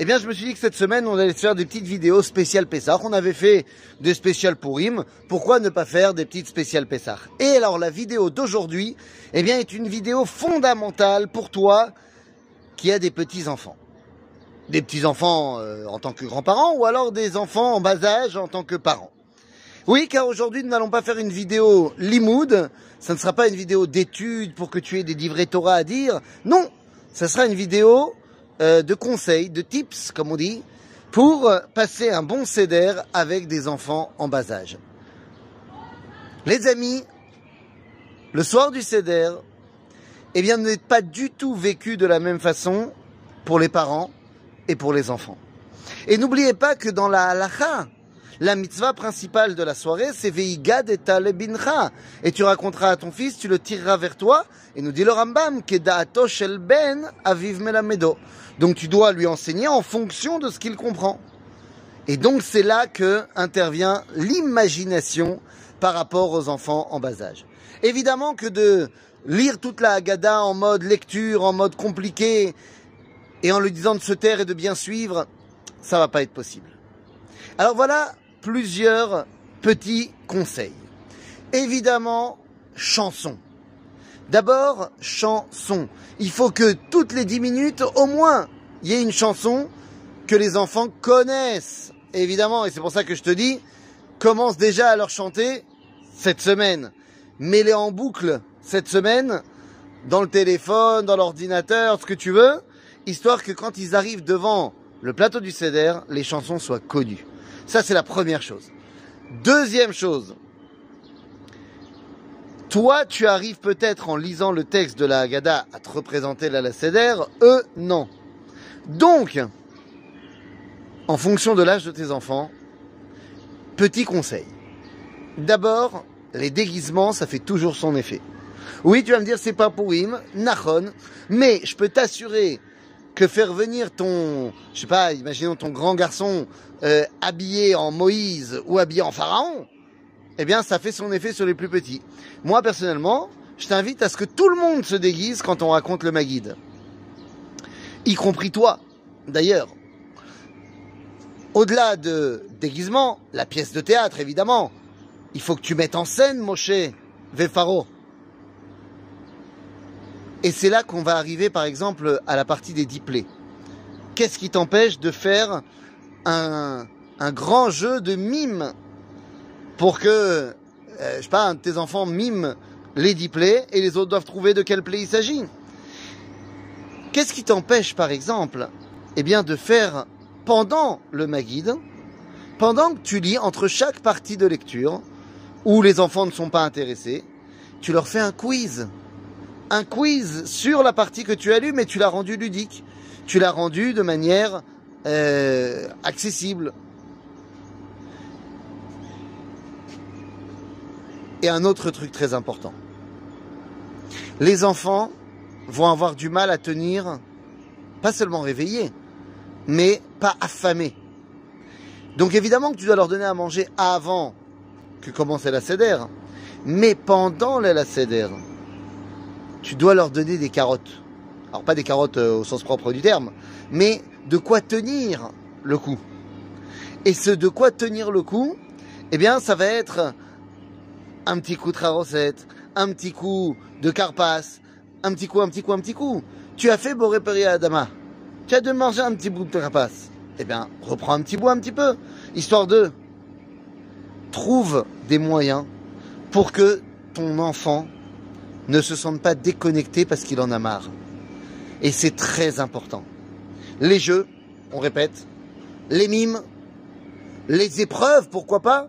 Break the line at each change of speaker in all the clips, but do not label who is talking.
eh bien, je me suis dit que cette semaine, on allait faire des petites vidéos spéciales Pessah. On avait fait des spéciales Purim. Pourquoi ne pas faire des petites spéciales Pessah? Et alors, la vidéo d'aujourd'hui, eh bien, est une vidéo fondamentale pour toi qui a des petits-enfants. Des petits-enfants euh, en tant que grands-parents ou alors des enfants en bas âge en tant que parents. Oui, car aujourd'hui, nous n'allons pas faire une vidéo limoud. Ça ne sera pas une vidéo d'études pour que tu aies des livrets Torah à dire. Non, ça sera une vidéo euh, de conseils, de tips, comme on dit, pour passer un bon CEDER avec des enfants en bas âge. Les amis, le soir du CEDER, eh bien, n'est pas du tout vécu de la même façon pour les parents et pour les enfants. Et n'oubliez pas que dans la halacha, la mitzvah principale de la soirée, c'est Veigad et Talebincha. Et tu raconteras à ton fils, tu le tireras vers toi. Et nous dit le Rambam, Kedaato shel ben aviv melamedo. Donc tu dois lui enseigner en fonction de ce qu'il comprend. Et donc c'est là que intervient l'imagination par rapport aux enfants en bas âge. Évidemment que de lire toute la Haggadah en mode lecture, en mode compliqué, et en lui disant de se taire et de bien suivre, ça va pas être possible. Alors voilà plusieurs petits conseils. Évidemment, chanson. D'abord, chanson. Il faut que toutes les dix minutes, au moins, il y ait une chanson que les enfants connaissent. Évidemment, et c'est pour ça que je te dis, commence déjà à leur chanter cette semaine. Mets-les en boucle cette semaine, dans le téléphone, dans l'ordinateur, ce que tu veux, histoire que quand ils arrivent devant le plateau du CEDER, les chansons soient connues. Ça, c'est la première chose. Deuxième chose. Toi, tu arrives peut-être en lisant le texte de la Haggadah à te représenter la Seder, eux, non. Donc, en fonction de l'âge de tes enfants, petit conseil. D'abord, les déguisements, ça fait toujours son effet. Oui, tu vas me dire, c'est pas pour him, nachon, mais je peux t'assurer que faire venir ton, je sais pas, imaginons ton grand garçon euh, habillé en Moïse ou habillé en Pharaon, eh bien, ça fait son effet sur les plus petits. Moi, personnellement, je t'invite à ce que tout le monde se déguise quand on raconte le Maguide. Y compris toi, d'ailleurs. Au-delà de déguisement, la pièce de théâtre, évidemment. Il faut que tu mettes en scène, Moshe, Vefaro. Et c'est là qu'on va arriver, par exemple, à la partie des diplés. Qu'est-ce qui t'empêche de faire un, grand jeu de mime pour que, euh, je sais pas, tes enfants mime les diplés et les autres doivent trouver de quel play il s'agit? Qu'est-ce qui t'empêche, par exemple, eh bien, de faire pendant le Maguide, pendant que tu lis entre chaque partie de lecture, où les enfants ne sont pas intéressés, tu leur fais un quiz? Un quiz sur la partie que tu as lue, mais tu l'as rendu ludique. Tu l'as rendu de manière euh, accessible. Et un autre truc très important. Les enfants vont avoir du mal à tenir, pas seulement réveillés, mais pas affamés. Donc évidemment que tu dois leur donner à manger avant que commence la cédère, mais pendant la cédère tu dois leur donner des carottes. Alors pas des carottes euh, au sens propre du terme, mais de quoi tenir le coup. Et ce de quoi tenir le coup, eh bien ça va être un petit coup de rarocette, un petit coup de carpasse, un petit coup, un petit coup, un petit coup. Tu as fait Boré à Adama. Tu as de manger un petit bout de carpasse. Eh bien, reprends un petit bout, un petit peu. Histoire de trouve des moyens pour que ton enfant ne se sentent pas déconnectés parce qu'il en a marre. Et c'est très important. Les jeux, on répète, les mimes, les épreuves, pourquoi pas?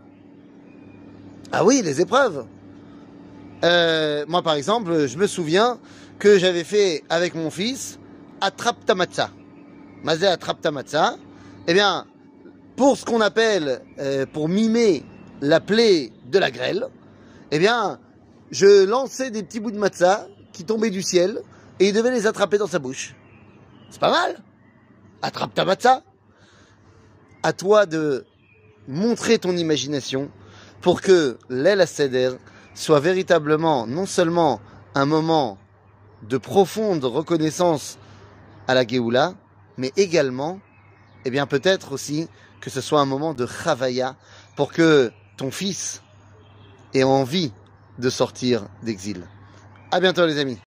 Ah oui, les épreuves. Euh, moi, par exemple, je me souviens que j'avais fait avec mon fils Attrape ta. Mazé Attrape. Eh bien, pour ce qu'on appelle, euh, pour mimer la plaie de la grêle, eh bien, je lançais des petits bouts de matzah qui tombaient du ciel et il devait les attraper dans sa bouche. C'est pas mal. Attrape ta matzah. À toi de montrer ton imagination pour que à Seder soit véritablement non seulement un moment de profonde reconnaissance à la Géoula, mais également eh bien peut-être aussi que ce soit un moment de chavaya pour que ton fils ait envie de sortir d'exil. À bientôt les amis.